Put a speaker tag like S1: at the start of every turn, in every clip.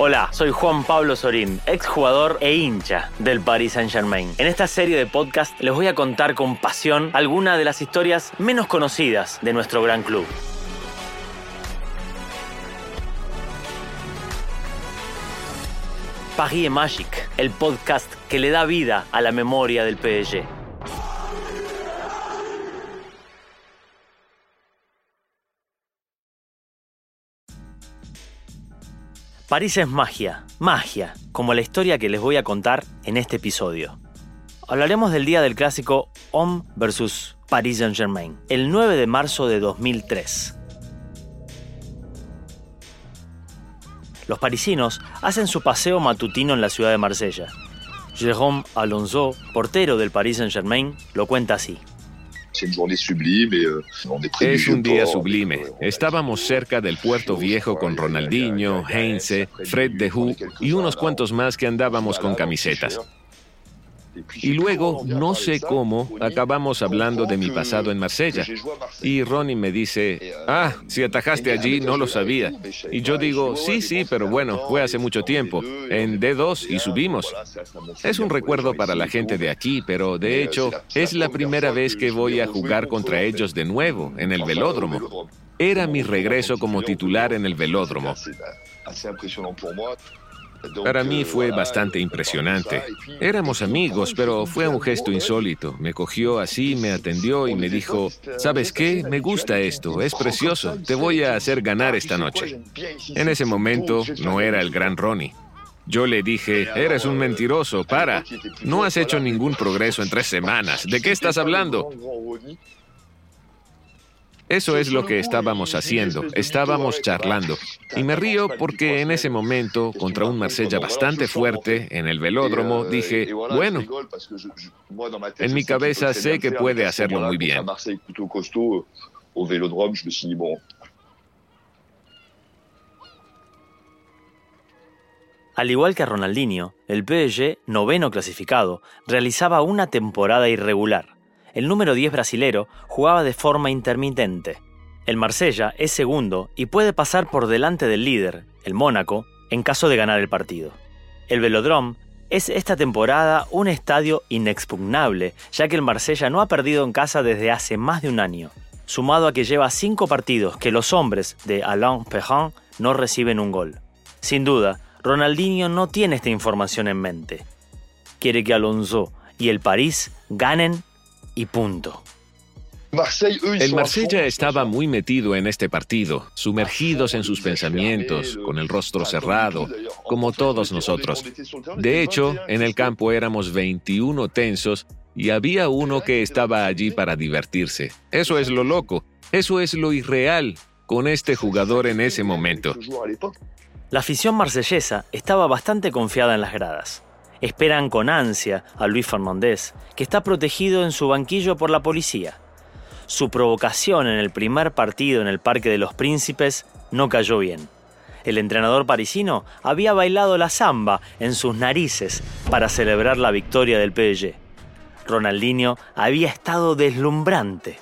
S1: Hola, soy Juan Pablo Sorín, exjugador e hincha del Paris Saint-Germain. En esta serie de podcast les voy a contar con pasión algunas de las historias menos conocidas de nuestro gran club. Paris Magic, el podcast que le da vida a la memoria del PSG. París es magia, magia, como la historia que les voy a contar en este episodio. Hablaremos del día del clásico Homme versus Paris Saint-Germain, el 9 de marzo de 2003. Los parisinos hacen su paseo matutino en la ciudad de Marsella. Jérôme Alonso, portero del Paris Saint-Germain, lo cuenta así.
S2: Euh, es un día sublime. Estábamos cerca del puerto viejo con Ronaldinho, Heinze, Fred de Hu y unos cuantos más que andábamos con camisetas. Y luego, no sé cómo, acabamos hablando de mi pasado en Marsella. Y Ronnie me dice, ah, si atajaste allí, no lo sabía. Y yo digo, sí, sí, pero bueno, fue hace mucho tiempo, en D2 y subimos. Es un recuerdo para la gente de aquí, pero de hecho, es la primera vez que voy a jugar contra ellos de nuevo, en el velódromo. Era mi regreso como titular en el velódromo. Para mí fue bastante impresionante. Éramos amigos, pero fue un gesto insólito. Me cogió así, me atendió y me dijo, ¿sabes qué? Me gusta esto, es precioso, te voy a hacer ganar esta noche. En ese momento no era el gran Ronnie. Yo le dije, eres un mentiroso, para. No has hecho ningún progreso en tres semanas. ¿De qué estás hablando? Eso es lo que estábamos haciendo, estábamos charlando. Y me río porque en ese momento, contra un Marsella bastante fuerte en el velódromo, dije, bueno, en mi cabeza sé que puede hacerlo muy bien.
S1: Al igual que Ronaldinho, el PSG, noveno clasificado, realizaba una temporada irregular el número 10 brasilero jugaba de forma intermitente. El Marsella es segundo y puede pasar por delante del líder, el Mónaco, en caso de ganar el partido. El Velodrome es esta temporada un estadio inexpugnable, ya que el Marsella no ha perdido en casa desde hace más de un año, sumado a que lleva cinco partidos que los hombres de Alain Perrin no reciben un gol. Sin duda, Ronaldinho no tiene esta información en mente. Quiere que Alonso y el París ganen y punto.
S2: El Marsella estaba muy metido en este partido, sumergidos en sus pensamientos, con el rostro cerrado, como todos nosotros. De hecho, en el campo éramos 21 tensos y había uno que estaba allí para divertirse. Eso es lo loco, eso es lo irreal con este jugador en ese momento.
S1: La afición marsellesa estaba bastante confiada en las gradas. Esperan con ansia a Luis Fernández, que está protegido en su banquillo por la policía. Su provocación en el primer partido en el Parque de los Príncipes no cayó bien. El entrenador parisino había bailado la samba en sus narices para celebrar la victoria del PSG. Ronaldinho había estado deslumbrante.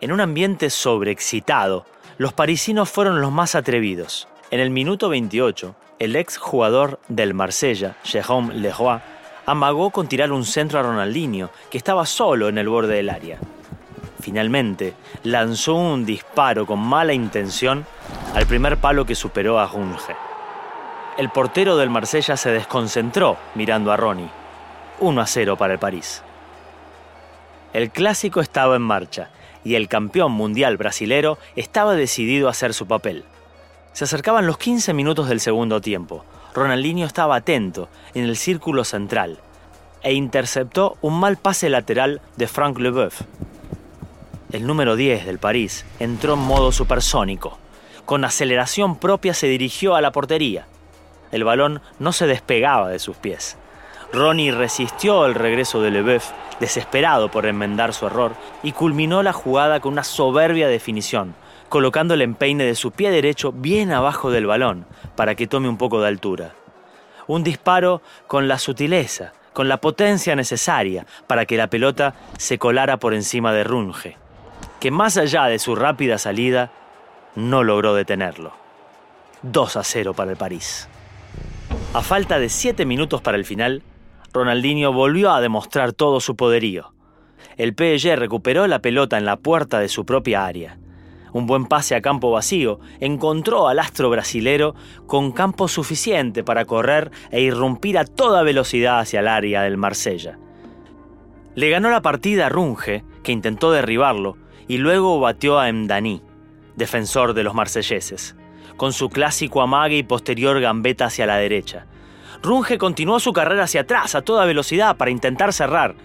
S1: En un ambiente sobreexcitado, los parisinos fueron los más atrevidos. En el minuto 28, el ex jugador del Marsella, Jérôme Leroy, amagó con tirar un centro a Ronaldinho, que estaba solo en el borde del área. Finalmente, lanzó un disparo con mala intención al primer palo que superó a Runge. El portero del Marsella se desconcentró mirando a Ronnie. 1 a 0 para el París. El clásico estaba en marcha y el campeón mundial brasilero estaba decidido a hacer su papel. Se acercaban los 15 minutos del segundo tiempo. Ronaldinho estaba atento en el círculo central e interceptó un mal pase lateral de Frank Leboeuf. El número 10 del París entró en modo supersónico. Con aceleración propia se dirigió a la portería. El balón no se despegaba de sus pies. Ronnie resistió el regreso de Leboeuf, desesperado por enmendar su error, y culminó la jugada con una soberbia definición, colocando el empeine de su pie derecho bien abajo del balón para que tome un poco de altura. Un disparo con la sutileza, con la potencia necesaria para que la pelota se colara por encima de Runge, que más allá de su rápida salida, no logró detenerlo. 2 a 0 para el París. A falta de 7 minutos para el final, Ronaldinho volvió a demostrar todo su poderío. El PSG recuperó la pelota en la puerta de su propia área. Un buen pase a campo vacío encontró al astro brasilero con campo suficiente para correr e irrumpir a toda velocidad hacia el área del Marsella. Le ganó la partida a Runge, que intentó derribarlo, y luego batió a Mdani, defensor de los marselleses, con su clásico amague y posterior gambeta hacia la derecha. Runge continuó su carrera hacia atrás a toda velocidad para intentar cerrar.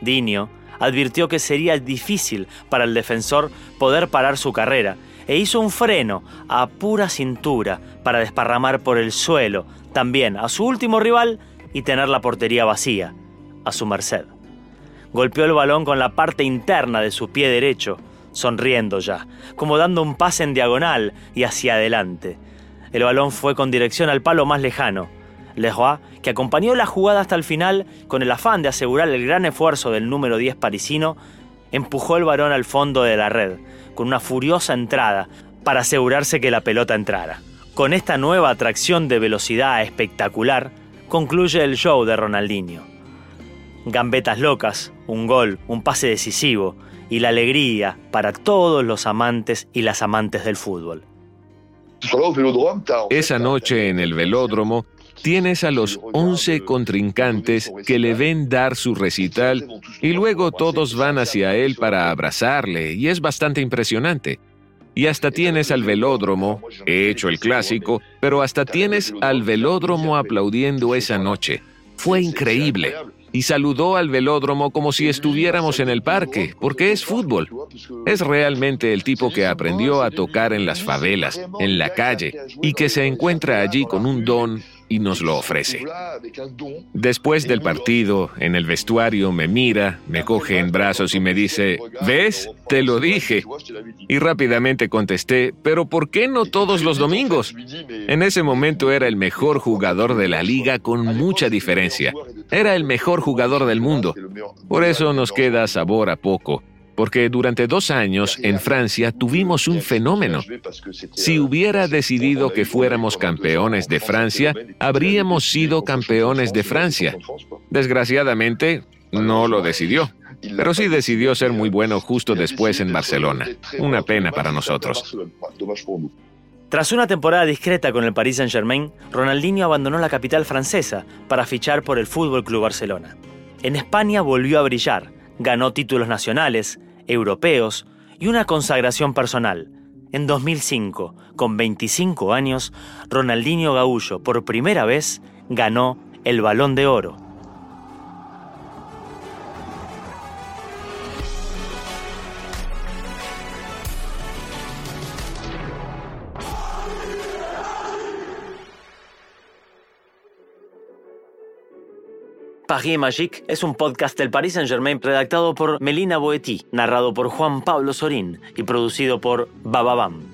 S1: Dinio advirtió que sería difícil para el defensor poder parar su carrera e hizo un freno a pura cintura para desparramar por el suelo también a su último rival y tener la portería vacía, a su merced. Golpeó el balón con la parte interna de su pie derecho, sonriendo ya, como dando un pase en diagonal y hacia adelante. El balón fue con dirección al palo más lejano. Leroy, que acompañó la jugada hasta el final con el afán de asegurar el gran esfuerzo del número 10 parisino, empujó el balón al fondo de la red, con una furiosa entrada, para asegurarse que la pelota entrara. Con esta nueva atracción de velocidad espectacular, concluye el show de Ronaldinho. Gambetas locas, un gol, un pase decisivo, y la alegría para todos los amantes y las amantes del fútbol.
S2: Esa noche en el velódromo tienes a los 11 contrincantes que le ven dar su recital y luego todos van hacia él para abrazarle y es bastante impresionante. Y hasta tienes al velódromo, he hecho el clásico, pero hasta tienes al velódromo aplaudiendo esa noche. Fue increíble y saludó al velódromo como si estuviéramos en el parque, porque es fútbol. Es realmente el tipo que aprendió a tocar en las favelas, en la calle, y que se encuentra allí con un don y nos lo ofrece. Después del partido, en el vestuario, me mira, me coge en brazos y me dice, ¿ves? Te lo dije. Y rápidamente contesté, pero ¿por qué no todos los domingos? En ese momento era el mejor jugador de la liga con mucha diferencia. Era el mejor jugador del mundo. Por eso nos queda sabor a poco porque durante dos años en Francia tuvimos un fenómeno. Si hubiera decidido que fuéramos campeones de Francia, habríamos sido campeones de Francia. Desgraciadamente, no lo decidió. Pero sí decidió ser muy bueno justo después en Barcelona. Una pena para nosotros.
S1: Tras una temporada discreta con el Paris Saint-Germain, Ronaldinho abandonó la capital francesa para fichar por el Fútbol Club Barcelona. En España volvió a brillar, ganó títulos nacionales, europeos y una consagración personal. En 2005, con 25 años, Ronaldinho Gaullo por primera vez ganó el Balón de Oro. Paris Magique es un podcast del Paris Saint-Germain redactado por Melina Boetti, narrado por Juan Pablo Sorín y producido por Bababam.